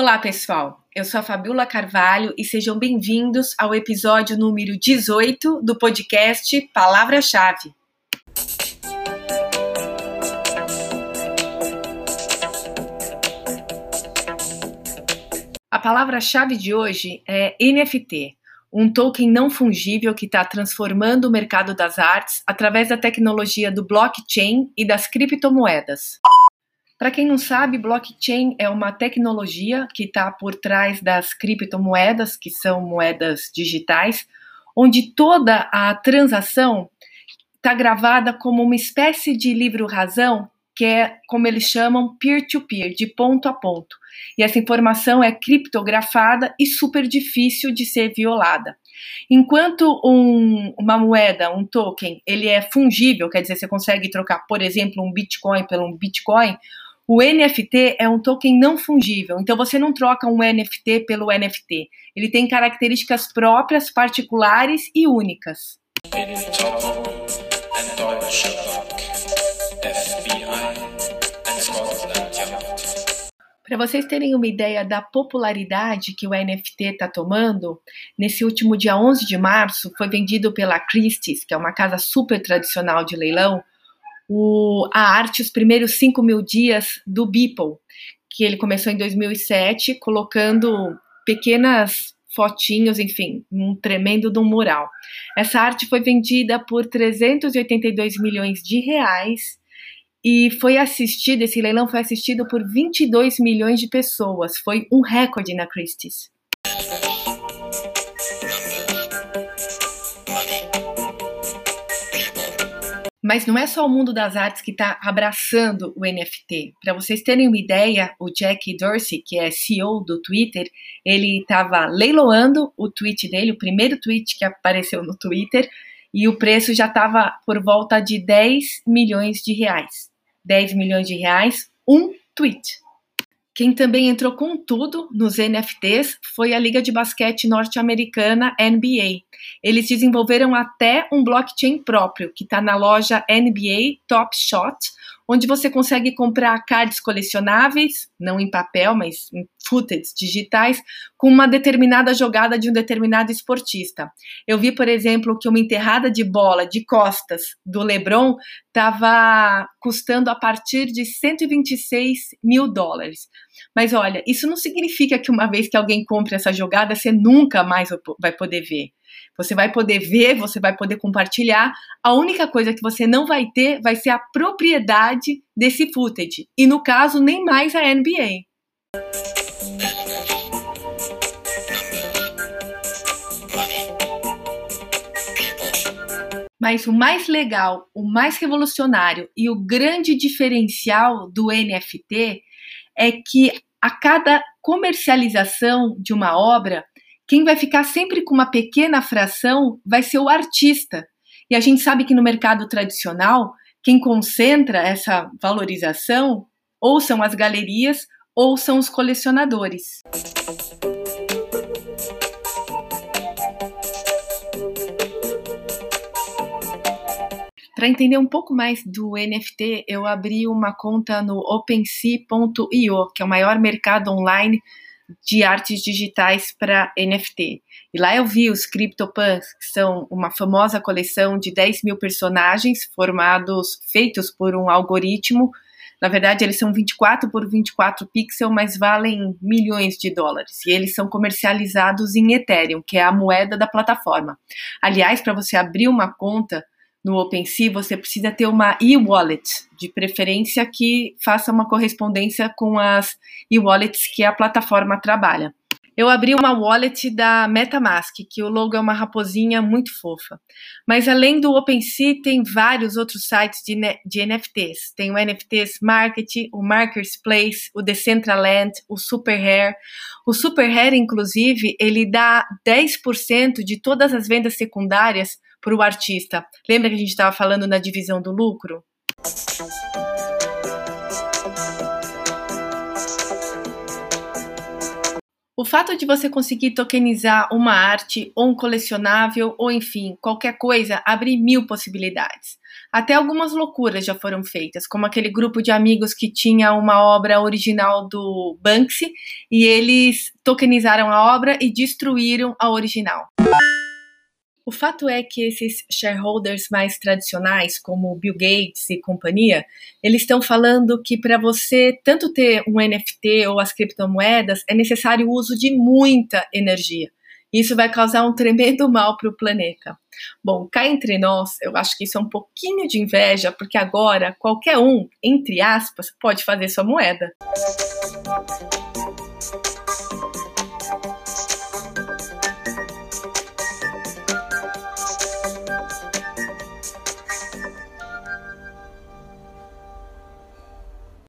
Olá, pessoal. Eu sou a Fabiola Carvalho e sejam bem-vindos ao episódio número 18 do podcast Palavra-Chave. A palavra-chave de hoje é NFT, um token não fungível que está transformando o mercado das artes através da tecnologia do blockchain e das criptomoedas. Para quem não sabe, blockchain é uma tecnologia que está por trás das criptomoedas, que são moedas digitais, onde toda a transação está gravada como uma espécie de livro-razão, que é como eles chamam peer-to-peer, -peer, de ponto a ponto. E essa informação é criptografada e super difícil de ser violada. Enquanto um, uma moeda, um token, ele é fungível, quer dizer, você consegue trocar, por exemplo, um Bitcoin pelo um Bitcoin, o NFT é um token não fungível, então você não troca um NFT pelo NFT. Ele tem características próprias, particulares e únicas. Para vocês terem uma ideia da popularidade que o NFT está tomando, nesse último dia 11 de março foi vendido pela Christie's, que é uma casa super tradicional de leilão, o, a arte Os Primeiros Cinco Mil Dias do Beeple, que ele começou em 2007, colocando pequenas fotinhos, enfim, um tremendo de um mural. Essa arte foi vendida por 382 milhões de reais e foi assistido, esse leilão foi assistido por 22 milhões de pessoas. Foi um recorde na Christie's. Mas não é só o mundo das artes que está abraçando o NFT. Para vocês terem uma ideia, o Jack Dorsey, que é CEO do Twitter, ele estava leiloando o tweet dele, o primeiro tweet que apareceu no Twitter, e o preço já estava por volta de 10 milhões de reais. 10 milhões de reais, um tweet. Quem também entrou com tudo nos NFTs foi a Liga de Basquete Norte-Americana NBA. Eles desenvolveram até um blockchain próprio, que está na loja NBA Top Shot, onde você consegue comprar cards colecionáveis, não em papel, mas em footage digitais, com uma determinada jogada de um determinado esportista. Eu vi, por exemplo, que uma enterrada de bola de costas do LeBron estava custando a partir de 126 mil dólares. Mas olha, isso não significa que uma vez que alguém compre essa jogada, você nunca mais vai poder ver. Você vai poder ver, você vai poder compartilhar. A única coisa que você não vai ter vai ser a propriedade desse footage. E no caso, nem mais a NBA. Mas o mais legal, o mais revolucionário e o grande diferencial do NFT é que a cada comercialização de uma obra, quem vai ficar sempre com uma pequena fração vai ser o artista. E a gente sabe que no mercado tradicional, quem concentra essa valorização ou são as galerias ou são os colecionadores. Para entender um pouco mais do NFT, eu abri uma conta no OpenSea.io, que é o maior mercado online de artes digitais para NFT. E lá eu vi os CryptoPunks, que são uma famosa coleção de 10 mil personagens formados, feitos por um algoritmo. Na verdade, eles são 24 por 24 pixels, mas valem milhões de dólares. E eles são comercializados em Ethereum, que é a moeda da plataforma. Aliás, para você abrir uma conta no OpenSea, você precisa ter uma e-wallet, de preferência que faça uma correspondência com as e-wallets que a plataforma trabalha. Eu abri uma wallet da MetaMask, que o logo é uma raposinha muito fofa. Mas além do OpenSea, tem vários outros sites de, de NFTs. Tem o NFTs Market, o Marketplace, o Decentraland, o SuperHair. O SuperHair, inclusive, ele dá 10% de todas as vendas secundárias para o artista. Lembra que a gente estava falando na divisão do lucro? O fato de você conseguir tokenizar uma arte ou um colecionável ou enfim, qualquer coisa, abre mil possibilidades. Até algumas loucuras já foram feitas, como aquele grupo de amigos que tinha uma obra original do Banksy e eles tokenizaram a obra e destruíram a original. O fato é que esses shareholders mais tradicionais, como Bill Gates e companhia, eles estão falando que para você tanto ter um NFT ou as criptomoedas é necessário o uso de muita energia. Isso vai causar um tremendo mal para o planeta. Bom, cá entre nós, eu acho que isso é um pouquinho de inveja, porque agora qualquer um, entre aspas, pode fazer sua moeda.